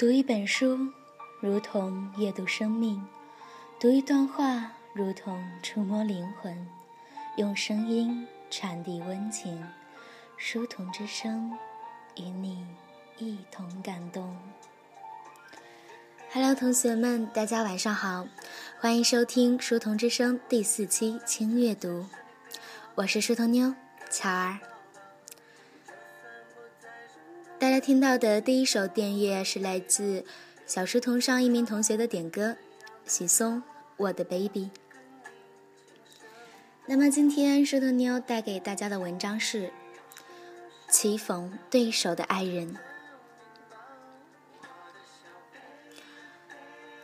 读一本书，如同阅读生命；读一段话，如同触摸灵魂。用声音传递温情，书童之声，与你一同感动。Hello，同学们，大家晚上好，欢迎收听《书童之声》第四期轻阅读，我是书童妞巧儿。大家听到的第一首电乐是来自小书童上一名同学的点歌，许嵩《我的 baby》。那么今天书童妞带给大家的文章是《棋逢对手的爱人》。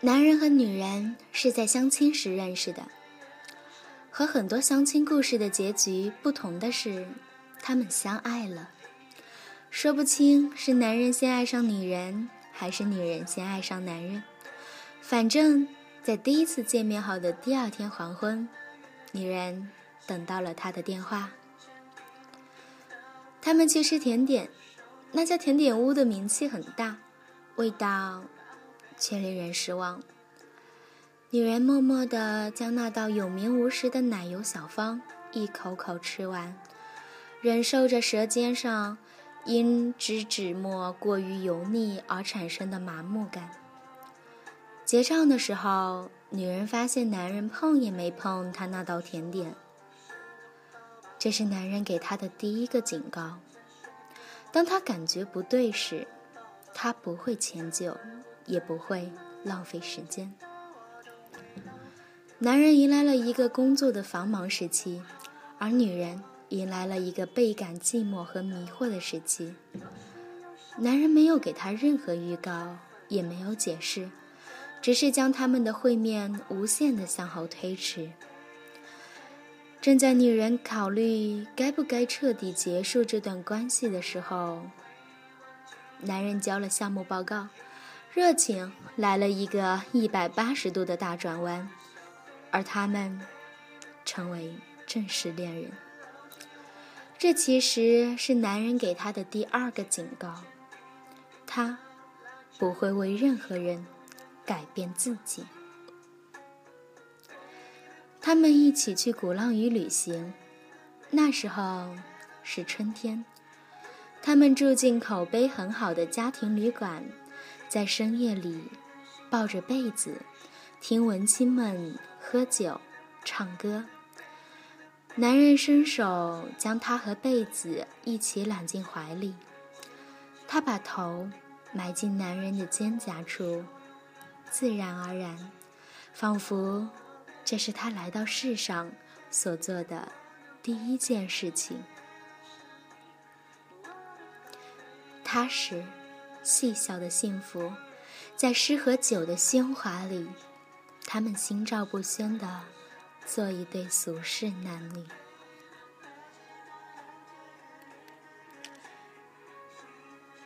男人和女人是在相亲时认识的，和很多相亲故事的结局不同的是，他们相爱了。说不清是男人先爱上女人，还是女人先爱上男人。反正，在第一次见面后的第二天黄昏，女人等到了他的电话。他们去吃甜点，那家甜点屋的名气很大，味道却令人失望。女人默默地将那道有名无实的奶油小方一口口吃完，忍受着舌尖上。因脂脂末过于油腻而产生的麻木感。结账的时候，女人发现男人碰也没碰她那道甜点。这是男人给她的第一个警告：当他感觉不对时，他不会迁就，也不会浪费时间。男人迎来了一个工作的繁忙时期，而女人。迎来了一个倍感寂寞和迷惑的时期。男人没有给他任何预告，也没有解释，只是将他们的会面无限的向后推迟。正在女人考虑该不该彻底结束这段关系的时候，男人交了项目报告，热情来了一个一百八十度的大转弯，而他们成为正式恋人。这其实是男人给她的第二个警告：他不会为任何人改变自己。他们一起去鼓浪屿旅行，那时候是春天。他们住进口碑很好的家庭旅馆，在深夜里抱着被子，听文青们喝酒、唱歌。男人伸手将她和被子一起揽进怀里，他把头埋进男人的肩胛处，自然而然，仿佛这是他来到世上所做的第一件事情。踏实、细小的幸福，在诗和酒的喧哗里，他们心照不宣的。做一对俗世男女，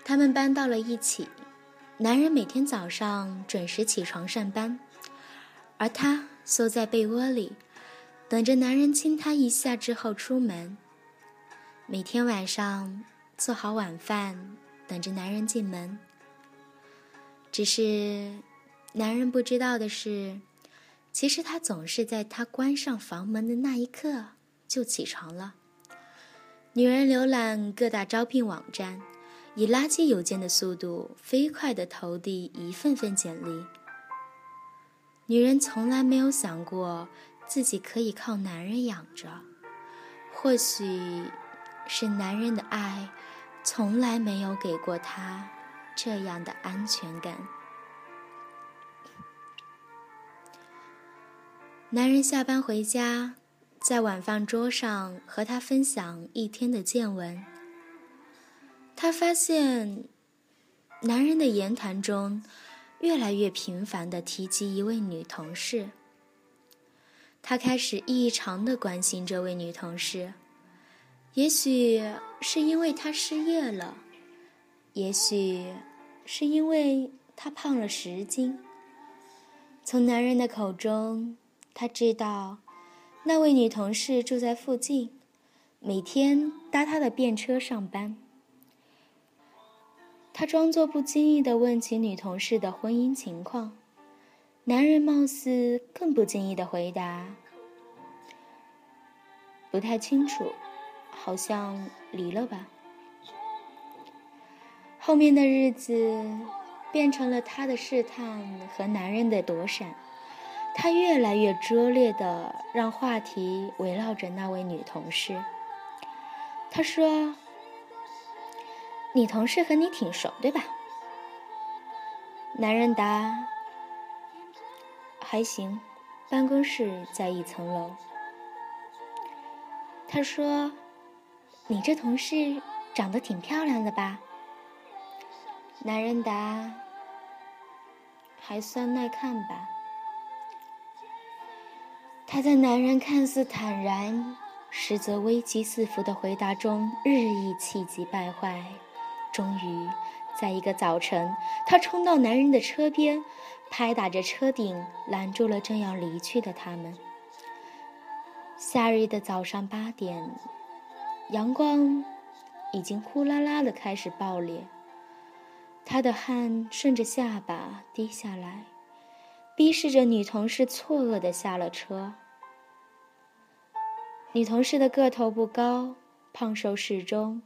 他们搬到了一起。男人每天早上准时起床上班，而她缩在被窝里，等着男人亲她一下之后出门。每天晚上做好晚饭，等着男人进门。只是，男人不知道的是。其实他总是在他关上房门的那一刻就起床了。女人浏览各大招聘网站，以垃圾邮件的速度飞快地投递一份份简历。女人从来没有想过自己可以靠男人养着，或许是男人的爱从来没有给过她这样的安全感。男人下班回家，在晚饭桌上和她分享一天的见闻。他发现，男人的言谈中越来越频繁地提及一位女同事。他开始异常地关心这位女同事，也许是因为她失业了，也许是因为她胖了十斤。从男人的口中。他知道，那位女同事住在附近，每天搭他的便车上班。他装作不经意地问起女同事的婚姻情况，男人貌似更不经意地回答：“不太清楚，好像离了吧。”后面的日子变成了他的试探和男人的躲闪，他越来越拙劣的让话题围绕着那位女同事。他说：“你同事和你挺熟，对吧？”男人答：“还行，办公室在一层楼。”他说：“你这同事长得挺漂亮的吧？”男人答：“还算耐看吧。”他在男人看似坦然，实则危机四伏的回答中日益气急败坏。终于，在一个早晨，他冲到男人的车边，拍打着车顶，拦住了正要离去的他们。夏日的早上八点，阳光已经呼啦啦的开始爆裂。他的汗顺着下巴滴下来，逼视着女同事错愕的下了车。女同事的个头不高，胖瘦适中，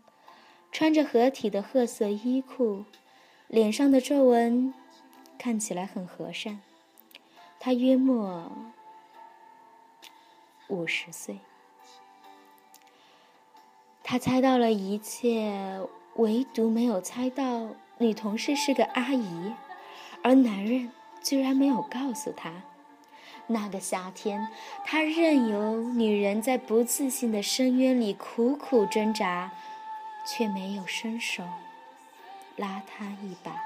穿着合体的褐色衣裤，脸上的皱纹看起来很和善。她约莫五十岁。他猜到了一切，唯独没有猜到。女同事是个阿姨，而男人居然没有告诉她。那个夏天，他任由女人在不自信的深渊里苦苦挣扎，却没有伸手拉她一把。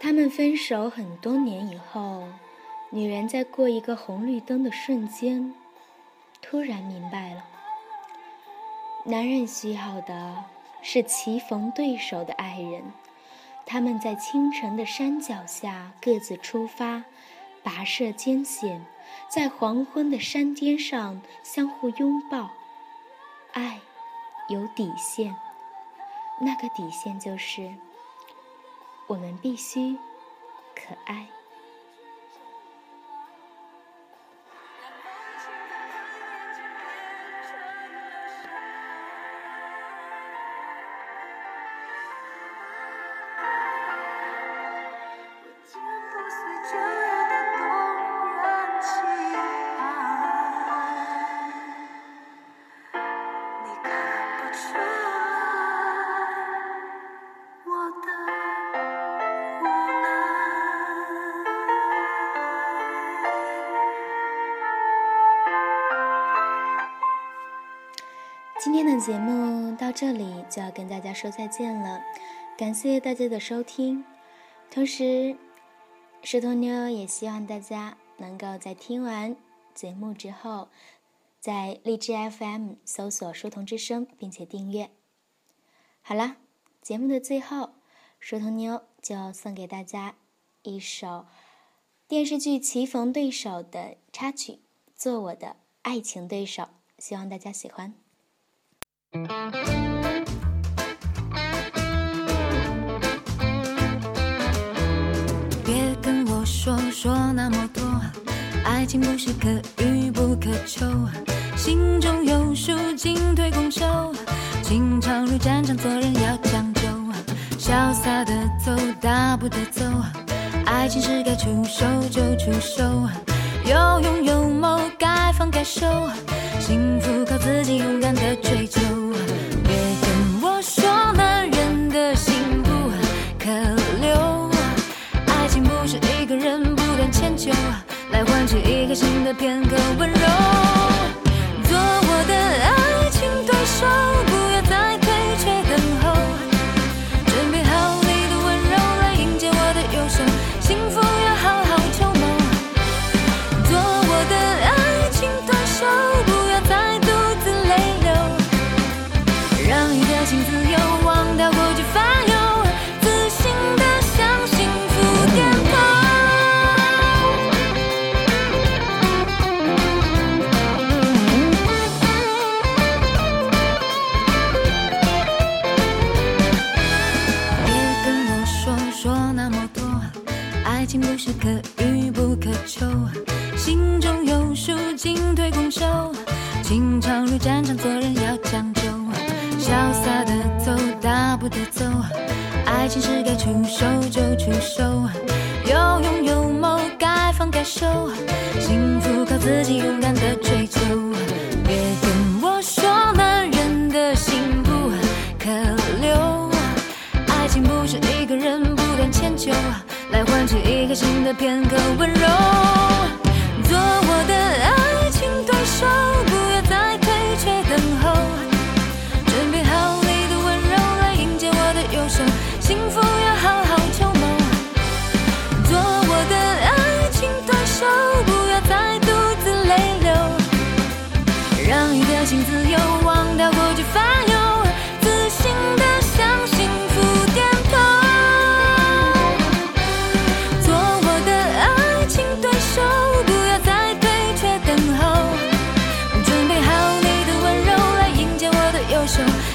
他们分手很多年以后。女人在过一个红绿灯的瞬间，突然明白了：男人需要的是棋逢对手的爱人。他们在清晨的山脚下各自出发，跋涉艰险，在黄昏的山巅上相互拥抱。爱有底线，那个底线就是我们必须可爱。节目到这里就要跟大家说再见了，感谢大家的收听。同时，石头妞也希望大家能够在听完节目之后，在荔枝 FM 搜索“书童之声”并且订阅。好了，节目的最后，书童妞就送给大家一首电视剧《棋逢对手》的插曲《做我的爱情对手》，希望大家喜欢。别跟我说说那么多，爱情不是可遇不可求，心中有数，进退攻守，情场如战场，做人要讲究，潇洒的走，大步的走，爱情是该出手就出手，有勇有谋，该放该收，幸福靠自己勇敢的追求。新的片心中有数，进退攻守。情场如战场，做人要讲究，潇洒的走，大步的走。爱情是该出手就出手，有勇有谋，该放该收。幸福靠自己勇敢的追求。别跟我说男人的心不可留，爱情不是一个人不断迁就，来换取一个新的片刻温柔。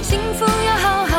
幸福要好好